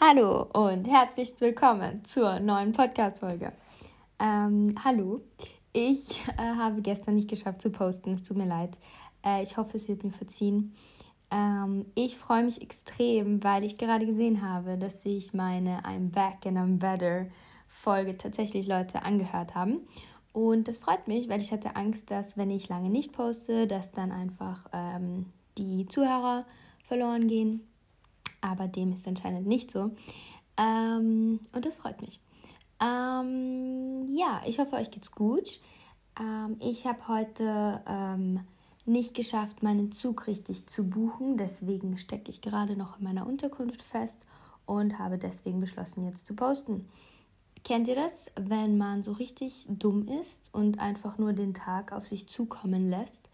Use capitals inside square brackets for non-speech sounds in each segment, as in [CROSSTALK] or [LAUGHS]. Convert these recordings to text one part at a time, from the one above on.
Hallo und herzlich willkommen zur neuen Podcast-Folge. Ähm, hallo, ich äh, habe gestern nicht geschafft zu posten, es tut mir leid. Äh, ich hoffe, es wird mir verziehen. Ähm, ich freue mich extrem, weil ich gerade gesehen habe, dass sich meine I'm Back and I'm Better Folge tatsächlich Leute angehört haben. Und das freut mich, weil ich hatte Angst, dass wenn ich lange nicht poste, dass dann einfach ähm, die Zuhörer verloren gehen aber dem ist anscheinend nicht so. Ähm, und das freut mich. Ähm, ja, ich hoffe, euch geht's gut. Ähm, ich habe heute ähm, nicht geschafft, meinen Zug richtig zu buchen. Deswegen stecke ich gerade noch in meiner Unterkunft fest und habe deswegen beschlossen, jetzt zu posten. Kennt ihr das, wenn man so richtig dumm ist und einfach nur den Tag auf sich zukommen lässt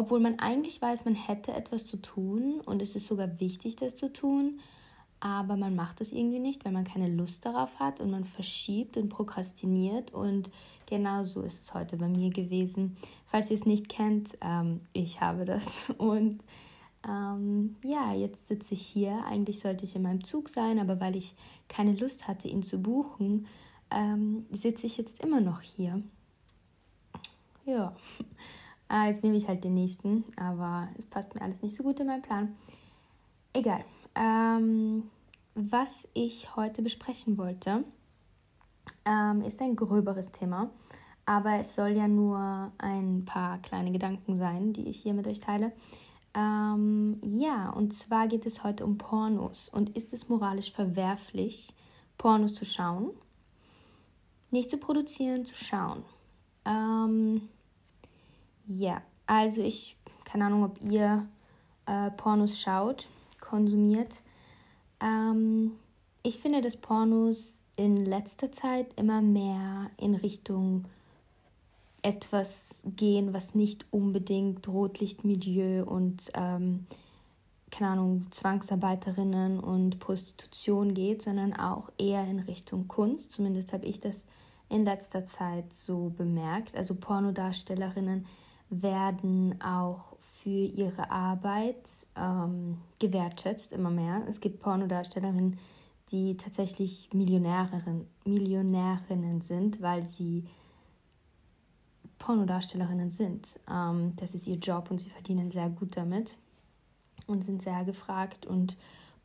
obwohl man eigentlich weiß, man hätte etwas zu tun und es ist sogar wichtig, das zu tun, aber man macht es irgendwie nicht, weil man keine Lust darauf hat und man verschiebt und prokrastiniert und genau so ist es heute bei mir gewesen. Falls ihr es nicht kennt, ähm, ich habe das [LAUGHS] und ähm, ja, jetzt sitze ich hier. Eigentlich sollte ich in meinem Zug sein, aber weil ich keine Lust hatte, ihn zu buchen, ähm, sitze ich jetzt immer noch hier. Ja. [LAUGHS] Ah, jetzt nehme ich halt den nächsten, aber es passt mir alles nicht so gut in meinen Plan. Egal. Ähm, was ich heute besprechen wollte, ähm, ist ein gröberes Thema, aber es soll ja nur ein paar kleine Gedanken sein, die ich hier mit euch teile. Ähm, ja, und zwar geht es heute um Pornos. Und ist es moralisch verwerflich, Pornos zu schauen? Nicht zu produzieren, zu schauen. Ähm, ja, also ich, keine Ahnung, ob ihr äh, Pornos schaut, konsumiert. Ähm, ich finde, dass Pornos in letzter Zeit immer mehr in Richtung etwas gehen, was nicht unbedingt Rotlichtmilieu und ähm, keine Ahnung, Zwangsarbeiterinnen und Prostitution geht, sondern auch eher in Richtung Kunst. Zumindest habe ich das in letzter Zeit so bemerkt. Also Pornodarstellerinnen werden auch für ihre Arbeit ähm, gewertschätzt, immer mehr. Es gibt Pornodarstellerinnen, die tatsächlich Millionärinnen, Millionärinnen sind, weil sie Pornodarstellerinnen sind. Ähm, das ist ihr Job und sie verdienen sehr gut damit und sind sehr gefragt und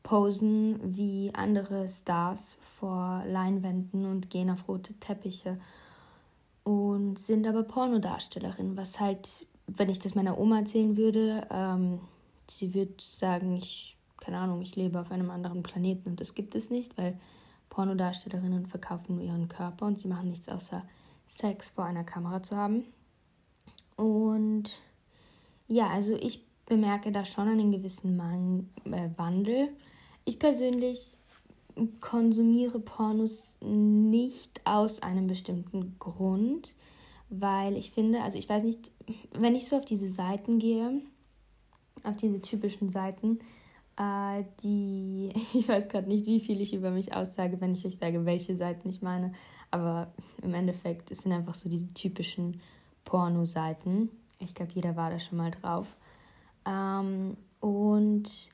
posen wie andere Stars vor Leinwänden und gehen auf rote Teppiche und sind aber Pornodarstellerin, was halt, wenn ich das meiner Oma erzählen würde, ähm, sie würde sagen, ich, keine Ahnung, ich lebe auf einem anderen Planeten und das gibt es nicht, weil Pornodarstellerinnen verkaufen nur ihren Körper und sie machen nichts außer Sex vor einer Kamera zu haben. Und ja, also ich bemerke da schon einen gewissen Man äh, Wandel. Ich persönlich konsumiere Pornos nicht aus einem bestimmten Grund, weil ich finde, also ich weiß nicht, wenn ich so auf diese Seiten gehe, auf diese typischen Seiten, äh, die, [LAUGHS] ich weiß gerade nicht, wie viel ich über mich aussage, wenn ich euch sage, welche Seiten ich meine, aber im Endeffekt, es sind einfach so diese typischen Porno-Seiten. Ich glaube, jeder war da schon mal drauf. Ähm, und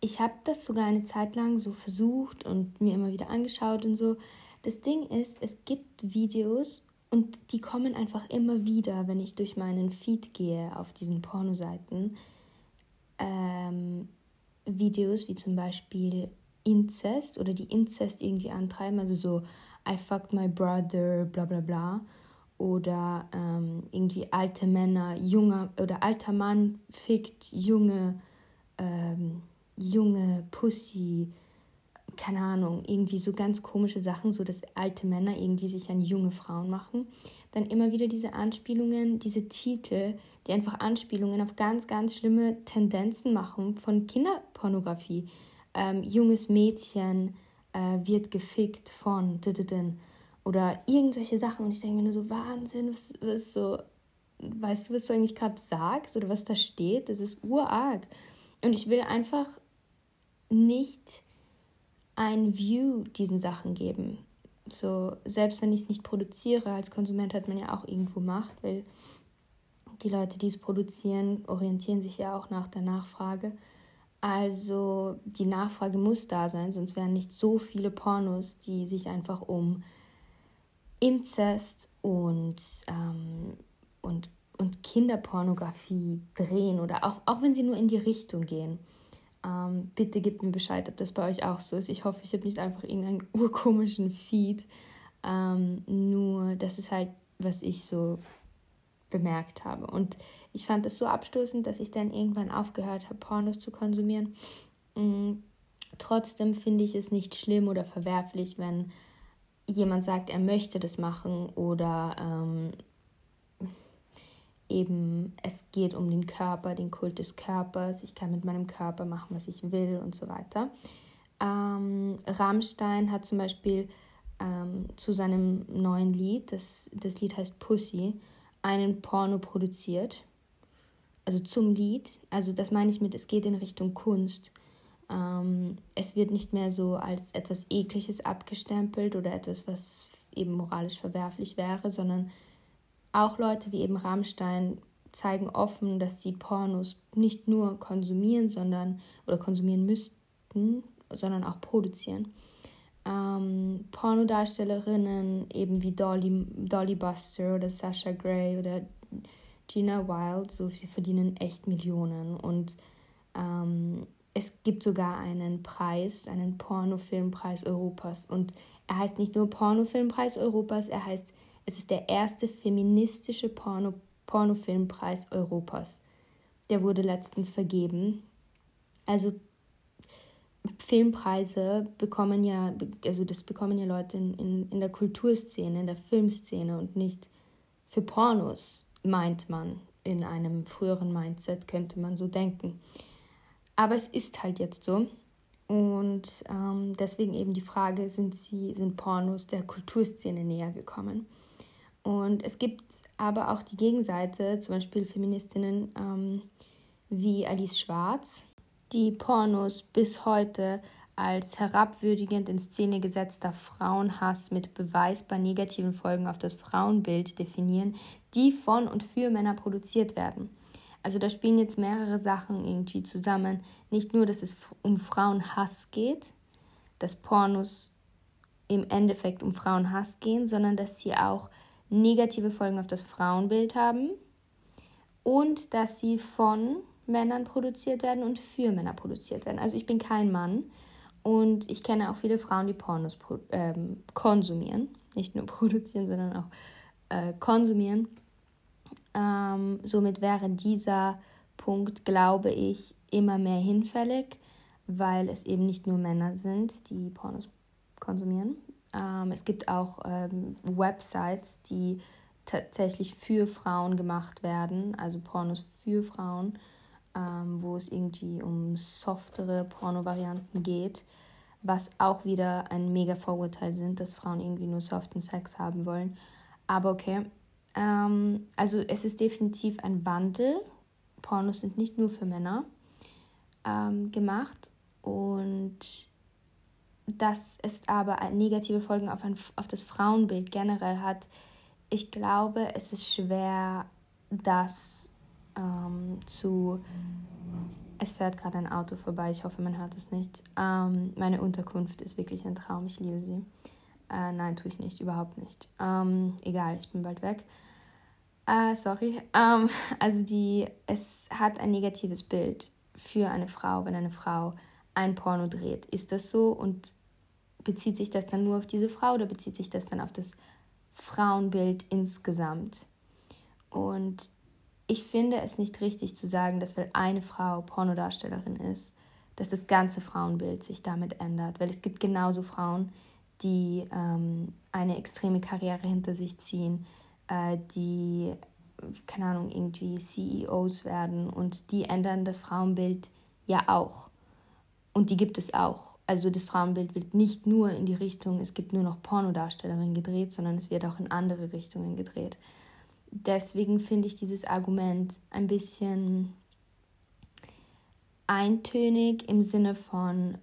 ich habe das sogar eine Zeit lang so versucht und mir immer wieder angeschaut und so. Das Ding ist, es gibt Videos und die kommen einfach immer wieder, wenn ich durch meinen Feed gehe auf diesen Pornoseiten. Ähm, Videos wie zum Beispiel Inzest oder die Inzest irgendwie antreiben, also so I fucked my brother, bla bla bla. Oder ähm, irgendwie alte Männer, junger oder alter Mann fickt junge ähm, junge Pussy, keine Ahnung, irgendwie so ganz komische Sachen, so dass alte Männer irgendwie sich an junge Frauen machen. Dann immer wieder diese Anspielungen, diese Titel, die einfach Anspielungen auf ganz, ganz schlimme Tendenzen machen von Kinderpornografie. Ähm, junges Mädchen äh, wird gefickt von oder irgendwelche Sachen und ich denke mir nur so, Wahnsinn, was, was so, weißt du, was du eigentlich gerade sagst oder was da steht? Das ist urarg. Und ich will einfach nicht ein View diesen Sachen geben. So, selbst wenn ich es nicht produziere, als Konsument hat man ja auch irgendwo Macht, weil die Leute, die es produzieren, orientieren sich ja auch nach der Nachfrage. Also die Nachfrage muss da sein, sonst wären nicht so viele Pornos, die sich einfach um Inzest und, ähm, und, und Kinderpornografie drehen oder auch, auch wenn sie nur in die Richtung gehen. Ähm, bitte gebt mir Bescheid, ob das bei euch auch so ist. Ich hoffe, ich habe nicht einfach irgendeinen [LAUGHS] urkomischen Feed. Ähm, nur das ist halt, was ich so bemerkt habe. Und ich fand das so abstoßend, dass ich dann irgendwann aufgehört habe, Pornos zu konsumieren. Mhm. Trotzdem finde ich es nicht schlimm oder verwerflich, wenn jemand sagt, er möchte das machen oder ähm, eben es geht um den Körper, den Kult des Körpers, ich kann mit meinem Körper machen, was ich will und so weiter. Ähm, Rammstein hat zum Beispiel ähm, zu seinem neuen Lied, das, das Lied heißt Pussy, einen Porno produziert. Also zum Lied. Also das meine ich mit, es geht in Richtung Kunst. Ähm, es wird nicht mehr so als etwas Ekliges abgestempelt oder etwas, was eben moralisch verwerflich wäre, sondern auch Leute wie eben Rammstein zeigen offen, dass sie Pornos nicht nur konsumieren, sondern oder konsumieren müssten, sondern auch produzieren. Ähm, Pornodarstellerinnen eben wie Dolly, Dolly Buster oder Sasha Gray oder Gina Wild, so sie verdienen echt Millionen und ähm, es gibt sogar einen Preis, einen Pornofilmpreis Europas und er heißt nicht nur Pornofilmpreis Europas, er heißt es ist der erste feministische Porno, Pornofilmpreis Europas. Der wurde letztens vergeben. Also Filmpreise bekommen ja, also das bekommen ja Leute in, in, in der Kulturszene, in der Filmszene und nicht für Pornos, meint man. In einem früheren Mindset könnte man so denken. Aber es ist halt jetzt so. Und ähm, deswegen eben die Frage, sind sie, sind Pornos der Kulturszene näher gekommen? Und es gibt aber auch die Gegenseite, zum Beispiel Feministinnen ähm, wie Alice Schwarz, die Pornos bis heute als herabwürdigend in Szene gesetzter Frauenhass mit beweisbar negativen Folgen auf das Frauenbild definieren, die von und für Männer produziert werden. Also da spielen jetzt mehrere Sachen irgendwie zusammen. Nicht nur, dass es um Frauenhass geht, dass Pornos im Endeffekt um Frauenhass gehen, sondern dass sie auch negative Folgen auf das Frauenbild haben und dass sie von Männern produziert werden und für Männer produziert werden. Also ich bin kein Mann und ich kenne auch viele Frauen, die Pornos ähm, konsumieren, nicht nur [LAUGHS] produzieren, sondern auch äh, konsumieren. Ähm, somit wäre dieser Punkt, glaube ich, immer mehr hinfällig, weil es eben nicht nur Männer sind, die Pornos konsumieren, ähm, es gibt auch ähm, Websites, die tatsächlich für Frauen gemacht werden, also Pornos für Frauen, ähm, wo es irgendwie um softere Porno-Varianten geht, was auch wieder ein mega Vorurteil sind, dass Frauen irgendwie nur soften Sex haben wollen. Aber okay, ähm, also es ist definitiv ein Wandel. Pornos sind nicht nur für Männer ähm, gemacht und dass es aber negative Folgen auf, ein, auf das Frauenbild generell hat. Ich glaube, es ist schwer, das ähm, zu. Es fährt gerade ein Auto vorbei, ich hoffe, man hört es nicht. Ähm, meine Unterkunft ist wirklich ein Traum, ich liebe sie. Äh, nein, tue ich nicht, überhaupt nicht. Ähm, egal, ich bin bald weg. Äh, sorry. Ähm, [LAUGHS] also die, es hat ein negatives Bild für eine Frau, wenn eine Frau ein Porno dreht. Ist das so? Und bezieht sich das dann nur auf diese Frau oder bezieht sich das dann auf das Frauenbild insgesamt? Und ich finde es nicht richtig zu sagen, dass weil eine Frau Pornodarstellerin ist, dass das ganze Frauenbild sich damit ändert. Weil es gibt genauso Frauen, die ähm, eine extreme Karriere hinter sich ziehen, äh, die, keine Ahnung, irgendwie CEOs werden und die ändern das Frauenbild ja auch. Und die gibt es auch. Also das Frauenbild wird nicht nur in die Richtung, es gibt nur noch Pornodarstellerinnen gedreht, sondern es wird auch in andere Richtungen gedreht. Deswegen finde ich dieses Argument ein bisschen eintönig im Sinne von,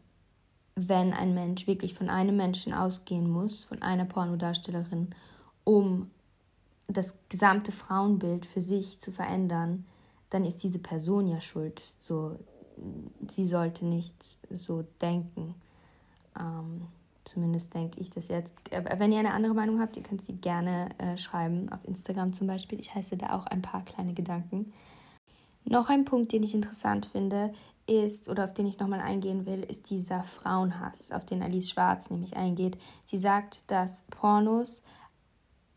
wenn ein Mensch wirklich von einem Menschen ausgehen muss, von einer Pornodarstellerin, um das gesamte Frauenbild für sich zu verändern, dann ist diese Person ja schuld. So, sie sollte nicht so denken. Ähm, zumindest denke ich das jetzt. Wenn ihr eine andere Meinung habt, ihr könnt sie gerne äh, schreiben, auf Instagram zum Beispiel. Ich heiße da auch ein paar kleine Gedanken. Noch ein Punkt, den ich interessant finde, ist, oder auf den ich nochmal eingehen will, ist dieser Frauenhass, auf den Alice Schwarz nämlich eingeht. Sie sagt, dass Pornos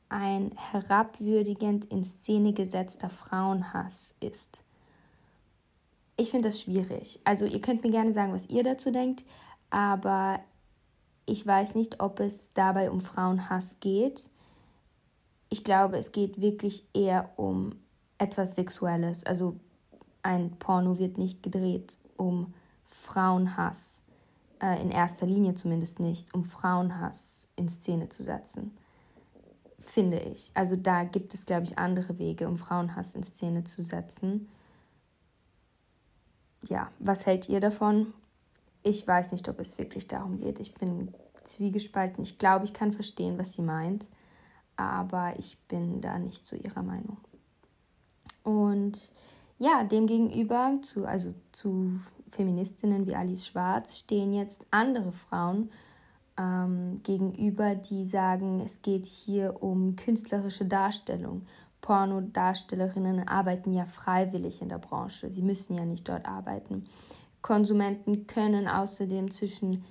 ein herabwürdigend in Szene gesetzter Frauenhass ist. Ich finde das schwierig. Also ihr könnt mir gerne sagen, was ihr dazu denkt, aber ich weiß nicht, ob es dabei um Frauenhass geht. Ich glaube, es geht wirklich eher um etwas Sexuelles. Also ein Porno wird nicht gedreht um Frauenhass, äh, in erster Linie zumindest nicht, um Frauenhass in Szene zu setzen finde ich. Also da gibt es, glaube ich, andere Wege, um Frauenhass in Szene zu setzen. Ja, was hält ihr davon? Ich weiß nicht, ob es wirklich darum geht. Ich bin zwiegespalten. Ich glaube, ich kann verstehen, was sie meint, aber ich bin da nicht zu ihrer Meinung. Und ja, demgegenüber, zu, also zu Feministinnen wie Alice Schwarz, stehen jetzt andere Frauen, ähm, gegenüber, die sagen, es geht hier um künstlerische Darstellung. Pornodarstellerinnen arbeiten ja freiwillig in der Branche, sie müssen ja nicht dort arbeiten. Konsumenten können außerdem zwischen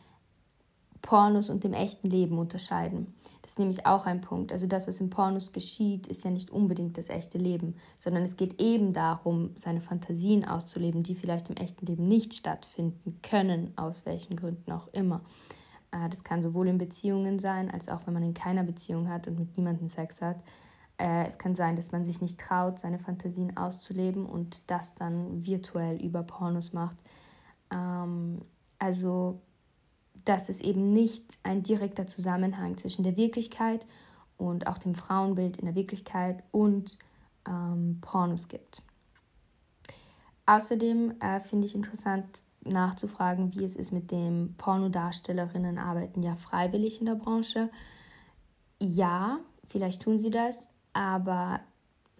Pornos und dem echten Leben unterscheiden. Das ist nämlich auch ein Punkt. Also das, was in Pornos geschieht, ist ja nicht unbedingt das echte Leben, sondern es geht eben darum, seine Fantasien auszuleben, die vielleicht im echten Leben nicht stattfinden können, aus welchen Gründen auch immer. Äh, das kann sowohl in Beziehungen sein, als auch wenn man in keiner Beziehung hat und mit niemandem Sex hat. Äh, es kann sein, dass man sich nicht traut, seine Fantasien auszuleben und das dann virtuell über Pornos macht. Ähm, also, dass es eben nicht ein direkter Zusammenhang zwischen der Wirklichkeit und auch dem Frauenbild in der Wirklichkeit und ähm, Pornos gibt. Außerdem äh, finde ich interessant, nachzufragen, wie es ist mit dem Pornodarstellerinnen arbeiten ja freiwillig in der Branche. Ja, vielleicht tun sie das, aber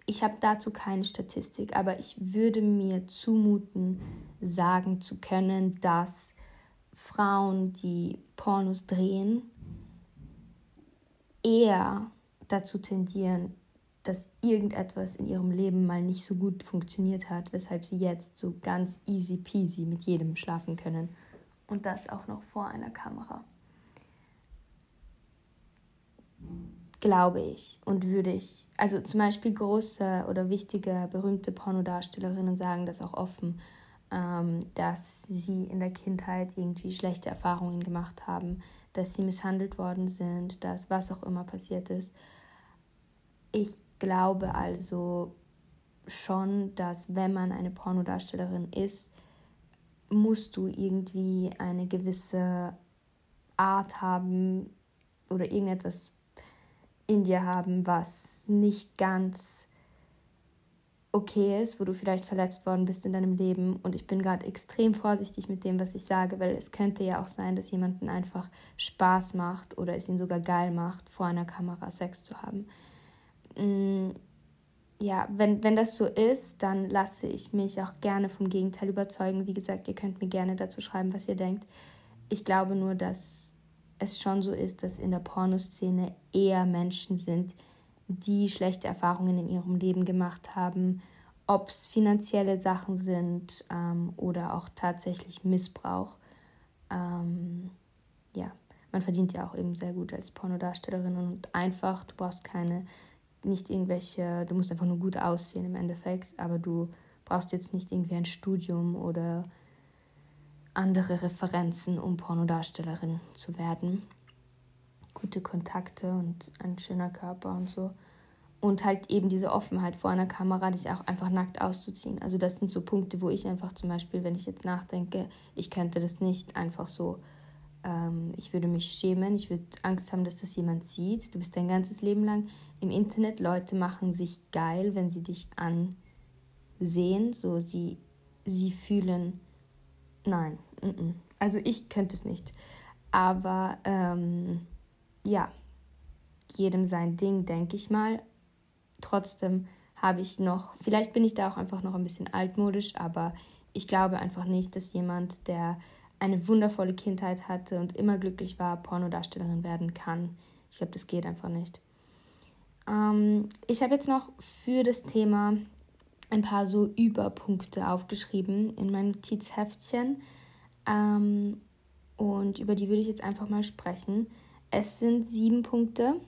ich habe dazu keine Statistik, aber ich würde mir zumuten, sagen zu können, dass Frauen, die Pornos drehen, eher dazu tendieren, dass irgendetwas in ihrem Leben mal nicht so gut funktioniert hat, weshalb sie jetzt so ganz easy peasy mit jedem schlafen können. Und das auch noch vor einer Kamera. Glaube ich und würde ich, also zum Beispiel große oder wichtige, berühmte Pornodarstellerinnen sagen das auch offen, ähm, dass sie in der Kindheit irgendwie schlechte Erfahrungen gemacht haben, dass sie misshandelt worden sind, dass was auch immer passiert ist. Ich glaube also schon, dass wenn man eine Pornodarstellerin ist, musst du irgendwie eine gewisse Art haben oder irgendetwas in dir haben, was nicht ganz okay ist, wo du vielleicht verletzt worden bist in deinem Leben. Und ich bin gerade extrem vorsichtig mit dem, was ich sage, weil es könnte ja auch sein, dass jemanden einfach Spaß macht oder es ihn sogar geil macht, vor einer Kamera Sex zu haben. Mm, ja, wenn, wenn das so ist, dann lasse ich mich auch gerne vom Gegenteil überzeugen. Wie gesagt, ihr könnt mir gerne dazu schreiben, was ihr denkt. Ich glaube nur, dass es schon so ist, dass in der Pornoszene eher Menschen sind, die schlechte Erfahrungen in ihrem Leben gemacht haben, ob es finanzielle Sachen sind ähm, oder auch tatsächlich Missbrauch. Ähm, ja, man verdient ja auch eben sehr gut als Pornodarstellerin und einfach, du brauchst keine nicht irgendwelche, du musst einfach nur gut aussehen im Endeffekt, aber du brauchst jetzt nicht irgendwie ein Studium oder andere Referenzen, um Pornodarstellerin zu werden. Gute Kontakte und ein schöner Körper und so. Und halt eben diese Offenheit vor einer Kamera, dich auch einfach nackt auszuziehen. Also das sind so Punkte, wo ich einfach zum Beispiel, wenn ich jetzt nachdenke, ich könnte das nicht einfach so ähm, ich würde mich schämen, ich würde Angst haben, dass das jemand sieht. Du bist dein ganzes Leben lang im Internet. Leute machen sich geil, wenn sie dich ansehen. So, sie, sie fühlen, nein, Also ich könnte es nicht. Aber ähm, ja, jedem sein Ding, denke ich mal. Trotzdem habe ich noch, vielleicht bin ich da auch einfach noch ein bisschen altmodisch, aber ich glaube einfach nicht, dass jemand, der eine wundervolle Kindheit hatte und immer glücklich war, Pornodarstellerin werden kann. Ich glaube, das geht einfach nicht. Ähm, ich habe jetzt noch für das Thema ein paar so Überpunkte aufgeschrieben in mein Notizheftchen. Ähm, und über die würde ich jetzt einfach mal sprechen. Es sind sieben Punkte.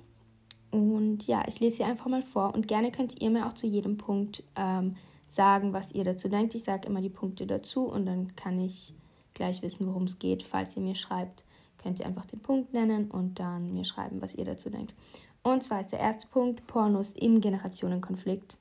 Und ja, ich lese sie einfach mal vor. Und gerne könnt ihr mir auch zu jedem Punkt ähm, sagen, was ihr dazu denkt. Ich sage immer die Punkte dazu und dann kann ich gleich wissen, worum es geht. Falls ihr mir schreibt, könnt ihr einfach den Punkt nennen und dann mir schreiben, was ihr dazu denkt. Und zwar ist der erste Punkt Pornos im Generationenkonflikt.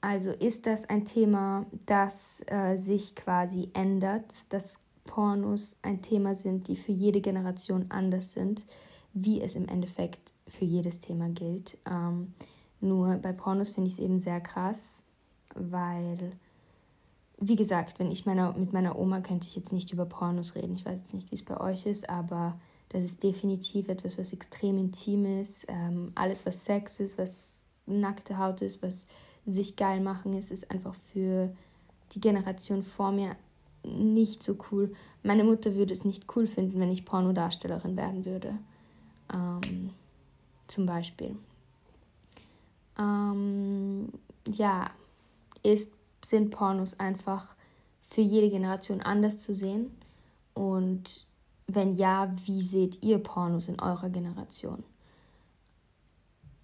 Also ist das ein Thema, das äh, sich quasi ändert, dass Pornos ein Thema sind, die für jede Generation anders sind, wie es im Endeffekt für jedes Thema gilt. Ähm, nur bei Pornos finde ich es eben sehr krass, weil wie gesagt, wenn ich meiner, mit meiner Oma könnte ich jetzt nicht über Pornos reden. Ich weiß jetzt nicht, wie es bei euch ist, aber das ist definitiv etwas, was extrem intim ist. Ähm, alles, was Sex ist, was nackte Haut ist, was sich geil machen ist, ist einfach für die Generation vor mir nicht so cool. Meine Mutter würde es nicht cool finden, wenn ich Pornodarstellerin werden würde. Ähm, zum Beispiel. Ähm, ja, ist sind Pornos einfach für jede Generation anders zu sehen? Und wenn ja, wie seht ihr Pornos in eurer Generation?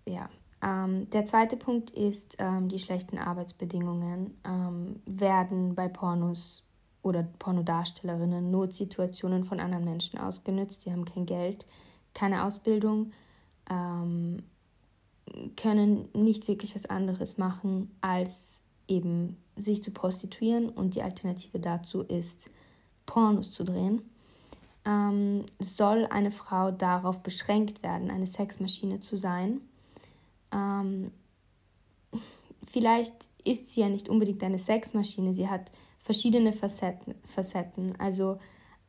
Ja, ähm, der zweite Punkt ist, ähm, die schlechten Arbeitsbedingungen ähm, werden bei Pornos oder Pornodarstellerinnen Notsituationen von anderen Menschen ausgenutzt. Sie haben kein Geld, keine Ausbildung, ähm, können nicht wirklich was anderes machen, als eben sich zu prostituieren und die Alternative dazu ist, Pornos zu drehen, ähm, soll eine Frau darauf beschränkt werden, eine Sexmaschine zu sein. Ähm, [LAUGHS] vielleicht ist sie ja nicht unbedingt eine Sexmaschine, sie hat verschiedene Facetten, Facetten. Also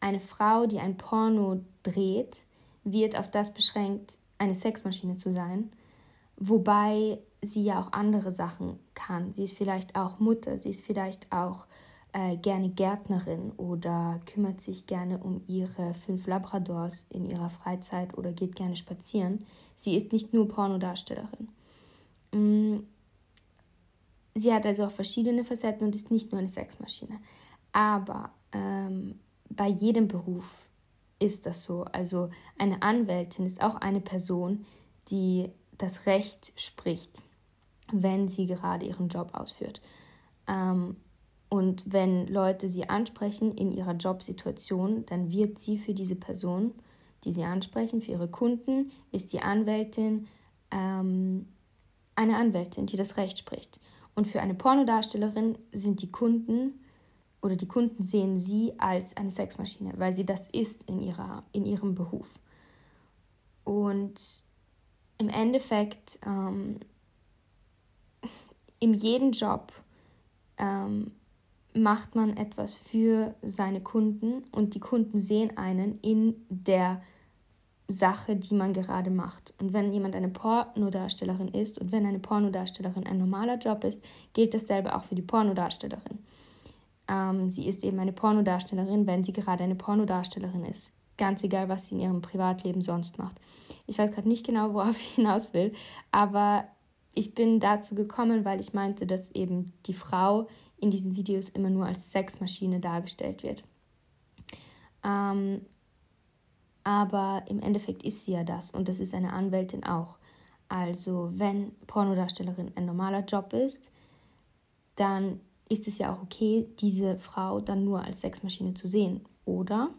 eine Frau, die ein Porno dreht, wird auf das beschränkt, eine Sexmaschine zu sein. Wobei sie ja auch andere Sachen kann. Sie ist vielleicht auch Mutter, sie ist vielleicht auch äh, gerne Gärtnerin oder kümmert sich gerne um ihre fünf Labradors in ihrer Freizeit oder geht gerne spazieren. Sie ist nicht nur Pornodarstellerin. Sie hat also auch verschiedene Facetten und ist nicht nur eine Sexmaschine. Aber ähm, bei jedem Beruf ist das so. Also eine Anwältin ist auch eine Person, die das Recht spricht, wenn sie gerade ihren Job ausführt. Ähm, und wenn Leute sie ansprechen in ihrer Jobsituation, dann wird sie für diese Person, die sie ansprechen, für ihre Kunden, ist die Anwältin ähm, eine Anwältin, die das Recht spricht. Und für eine Pornodarstellerin sind die Kunden oder die Kunden sehen sie als eine Sexmaschine, weil sie das ist in, ihrer, in ihrem Beruf. Und im Endeffekt ähm, in jedem Job ähm, macht man etwas für seine Kunden und die Kunden sehen einen in der Sache, die man gerade macht. Und wenn jemand eine Pornodarstellerin ist und wenn eine Pornodarstellerin ein normaler Job ist, gilt dasselbe auch für die Pornodarstellerin. Ähm, sie ist eben eine Pornodarstellerin, wenn sie gerade eine Pornodarstellerin ist. Ganz egal, was sie in ihrem Privatleben sonst macht. Ich weiß gerade nicht genau, worauf [LAUGHS] ich hinaus will, aber ich bin dazu gekommen, weil ich meinte, dass eben die Frau in diesen Videos immer nur als Sexmaschine dargestellt wird. Ähm, aber im Endeffekt ist sie ja das und das ist eine Anwältin auch. Also wenn Pornodarstellerin ein normaler Job ist, dann ist es ja auch okay, diese Frau dann nur als Sexmaschine zu sehen, oder?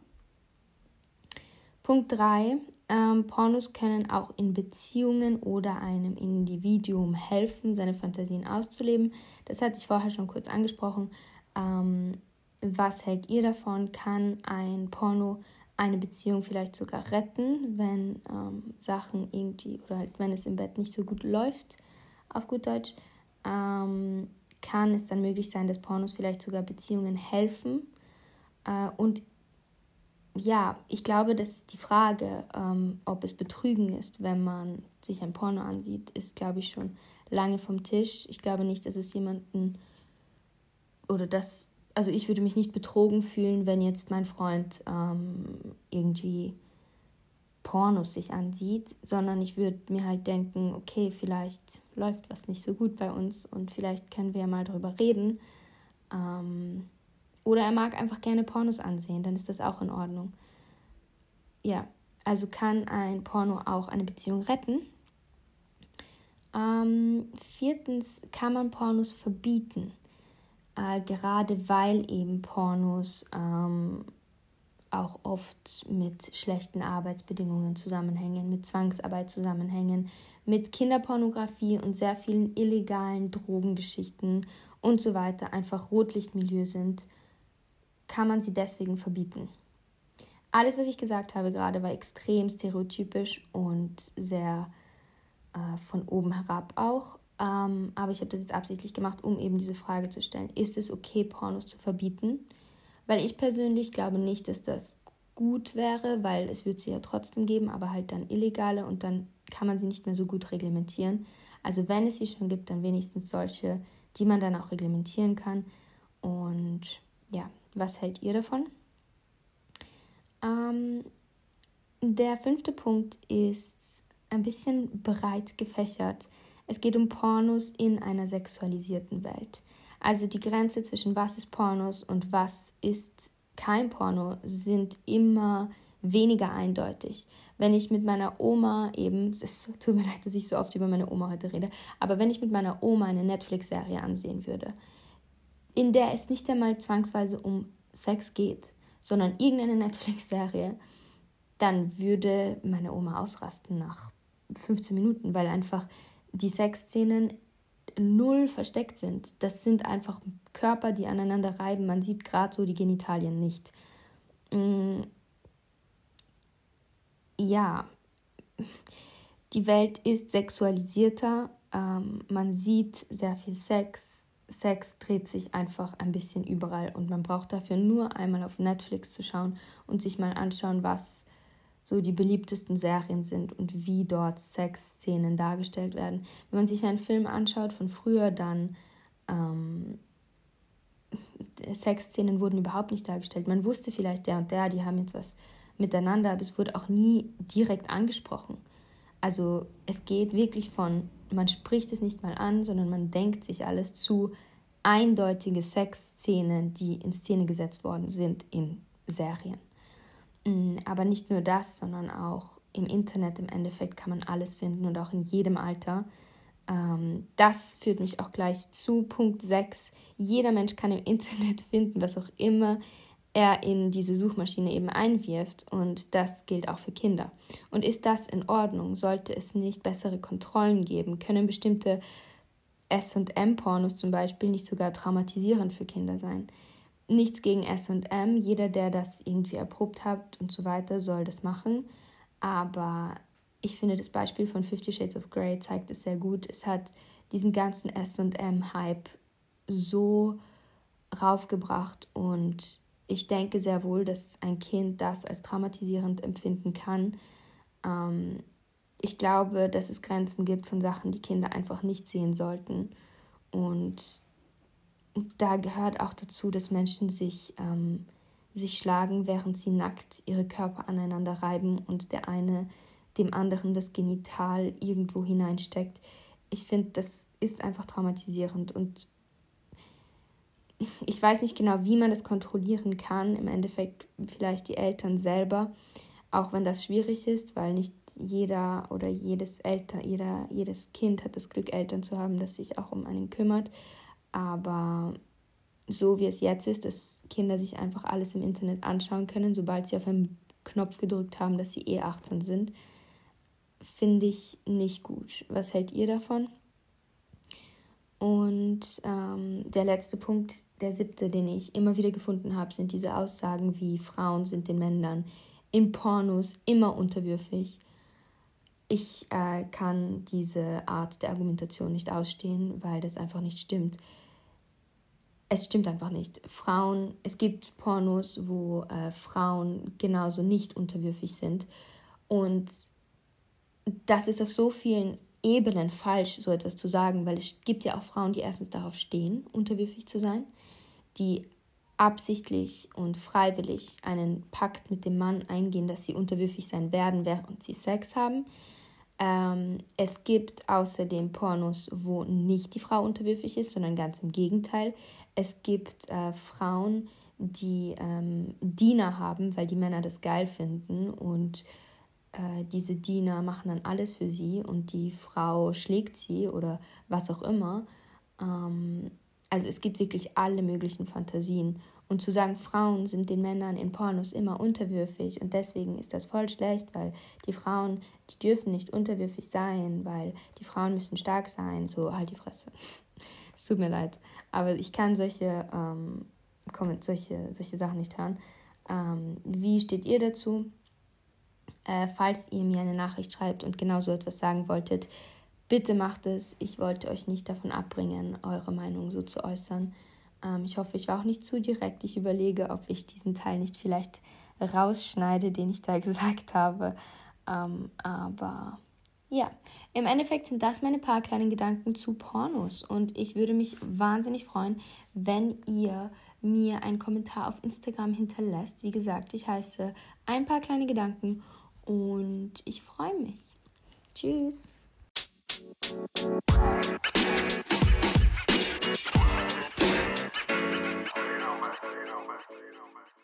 Punkt 3. Ähm, Pornos können auch in Beziehungen oder einem Individuum helfen, seine Fantasien auszuleben. Das hatte ich vorher schon kurz angesprochen. Ähm, was hält ihr davon? Kann ein Porno eine Beziehung vielleicht sogar retten, wenn ähm, Sachen irgendwie oder halt wenn es im Bett nicht so gut läuft, auf gut Deutsch? Ähm, kann es dann möglich sein, dass Pornos vielleicht sogar Beziehungen helfen? Äh, und ja, ich glaube, dass die Frage, ähm, ob es Betrügen ist, wenn man sich ein Porno ansieht, ist, glaube ich, schon lange vom Tisch. Ich glaube nicht, dass es jemanden oder dass, also ich würde mich nicht betrogen fühlen, wenn jetzt mein Freund ähm, irgendwie Pornos sich ansieht, sondern ich würde mir halt denken, okay, vielleicht läuft was nicht so gut bei uns und vielleicht können wir ja mal darüber reden. Ähm, oder er mag einfach gerne Pornos ansehen, dann ist das auch in Ordnung. Ja, also kann ein Porno auch eine Beziehung retten. Ähm, viertens kann man Pornos verbieten, äh, gerade weil eben Pornos ähm, auch oft mit schlechten Arbeitsbedingungen zusammenhängen, mit Zwangsarbeit zusammenhängen, mit Kinderpornografie und sehr vielen illegalen Drogengeschichten und so weiter einfach Rotlichtmilieu sind kann man sie deswegen verbieten. Alles, was ich gesagt habe gerade, war extrem stereotypisch und sehr äh, von oben herab auch. Ähm, aber ich habe das jetzt absichtlich gemacht, um eben diese Frage zu stellen. Ist es okay, Pornos zu verbieten? Weil ich persönlich glaube nicht, dass das gut wäre, weil es wird sie ja trotzdem geben, aber halt dann illegale und dann kann man sie nicht mehr so gut reglementieren. Also wenn es sie schon gibt, dann wenigstens solche, die man dann auch reglementieren kann. Und ja, was hält ihr davon? Ähm, der fünfte Punkt ist ein bisschen breit gefächert. Es geht um Pornos in einer sexualisierten Welt. Also die Grenze zwischen was ist Pornos und was ist kein Porno sind immer weniger eindeutig. Wenn ich mit meiner Oma eben, es tut mir leid, dass ich so oft über meine Oma heute rede, aber wenn ich mit meiner Oma eine Netflix-Serie ansehen würde, in der es nicht einmal zwangsweise um Sex geht, sondern irgendeine Netflix-Serie, dann würde meine Oma ausrasten nach 15 Minuten, weil einfach die Sexszenen null versteckt sind. Das sind einfach Körper, die aneinander reiben. Man sieht gerade so die Genitalien nicht. Mm. Ja, die Welt ist sexualisierter. Ähm, man sieht sehr viel Sex, Sex dreht sich einfach ein bisschen überall und man braucht dafür nur einmal auf Netflix zu schauen und sich mal anschauen, was so die beliebtesten Serien sind und wie dort Sexszenen dargestellt werden. Wenn man sich einen Film anschaut von früher, dann ähm, Sexszenen wurden überhaupt nicht dargestellt. Man wusste vielleicht der und der, die haben jetzt was miteinander, aber es wurde auch nie direkt angesprochen. Also es geht wirklich von man spricht es nicht mal an, sondern man denkt sich alles zu eindeutige Sexszenen, die in Szene gesetzt worden sind in Serien. Mm, aber nicht nur das, sondern auch im Internet im Endeffekt kann man alles finden und auch in jedem Alter. Ähm, das führt mich auch gleich zu Punkt 6. Jeder Mensch kann im Internet [LAUGHS] finden, was auch immer er in diese Suchmaschine eben einwirft und das gilt auch für Kinder. Und ist das in Ordnung? Sollte es nicht bessere Kontrollen geben? Können bestimmte SM-Pornos zum Beispiel nicht sogar traumatisierend für Kinder sein? Nichts gegen SM, jeder, der das irgendwie erprobt hat und so weiter, soll das machen. Aber ich finde, das Beispiel von Fifty Shades of Grey zeigt es sehr gut. Es hat diesen ganzen SM-Hype so raufgebracht und ich denke sehr wohl, dass ein Kind das als traumatisierend empfinden kann. Ähm, ich glaube, dass es Grenzen gibt von Sachen, die Kinder einfach nicht sehen sollten. Und da gehört auch dazu, dass Menschen sich, ähm, sich schlagen, während sie nackt ihre Körper aneinander reiben und der eine dem anderen das Genital irgendwo hineinsteckt. Ich finde, das ist einfach traumatisierend und ich weiß nicht genau, wie man das kontrollieren kann. Im Endeffekt vielleicht die Eltern selber, auch wenn das schwierig ist, weil nicht jeder oder jedes Eltern, jeder, jedes Kind hat das Glück, Eltern zu haben, das sich auch um einen kümmert. Aber so wie es jetzt ist, dass Kinder sich einfach alles im Internet anschauen können, sobald sie auf einen Knopf gedrückt haben, dass sie eh 18 sind, finde ich nicht gut. Was hält ihr davon? Und ähm, der letzte Punkt, der siebte, den ich immer wieder gefunden habe, sind diese Aussagen wie Frauen sind den Männern in Pornos immer unterwürfig. Ich äh, kann diese Art der Argumentation nicht ausstehen, weil das einfach nicht stimmt. Es stimmt einfach nicht. Frauen, es gibt Pornos, wo äh, Frauen genauso nicht unterwürfig sind. Und das ist auf so vielen Ebenen falsch, so etwas zu sagen, weil es gibt ja auch Frauen, die erstens darauf stehen, unterwürfig zu sein, die absichtlich und freiwillig einen Pakt mit dem Mann eingehen, dass sie unterwürfig sein werden, während sie Sex haben. Ähm, es gibt außerdem Pornos, wo nicht die Frau unterwürfig ist, sondern ganz im Gegenteil. Es gibt äh, Frauen, die ähm, Diener haben, weil die Männer das geil finden und äh, diese Diener machen dann alles für sie und die Frau schlägt sie oder was auch immer. Ähm, also es gibt wirklich alle möglichen Fantasien. Und zu sagen, Frauen sind den Männern in Pornos immer unterwürfig und deswegen ist das voll schlecht, weil die Frauen, die dürfen nicht unterwürfig sein, weil die Frauen müssen stark sein, so halt die Fresse. Es tut mir leid. Aber ich kann solche, ähm, solche, solche Sachen nicht hören. Ähm, wie steht ihr dazu? Äh, falls ihr mir eine Nachricht schreibt und genau so etwas sagen wolltet, bitte macht es. Ich wollte euch nicht davon abbringen, eure Meinung so zu äußern. Ähm, ich hoffe, ich war auch nicht zu direkt. Ich überlege, ob ich diesen Teil nicht vielleicht rausschneide, den ich da [LAUGHS] gesagt habe. Ähm, aber ja, im Endeffekt sind das meine paar kleinen Gedanken zu Pornos. Und ich würde mich wahnsinnig freuen, wenn ihr mir einen Kommentar auf Instagram hinterlässt. Wie gesagt, ich heiße ein paar kleine Gedanken und ich freue mich. Tschüss. man. You.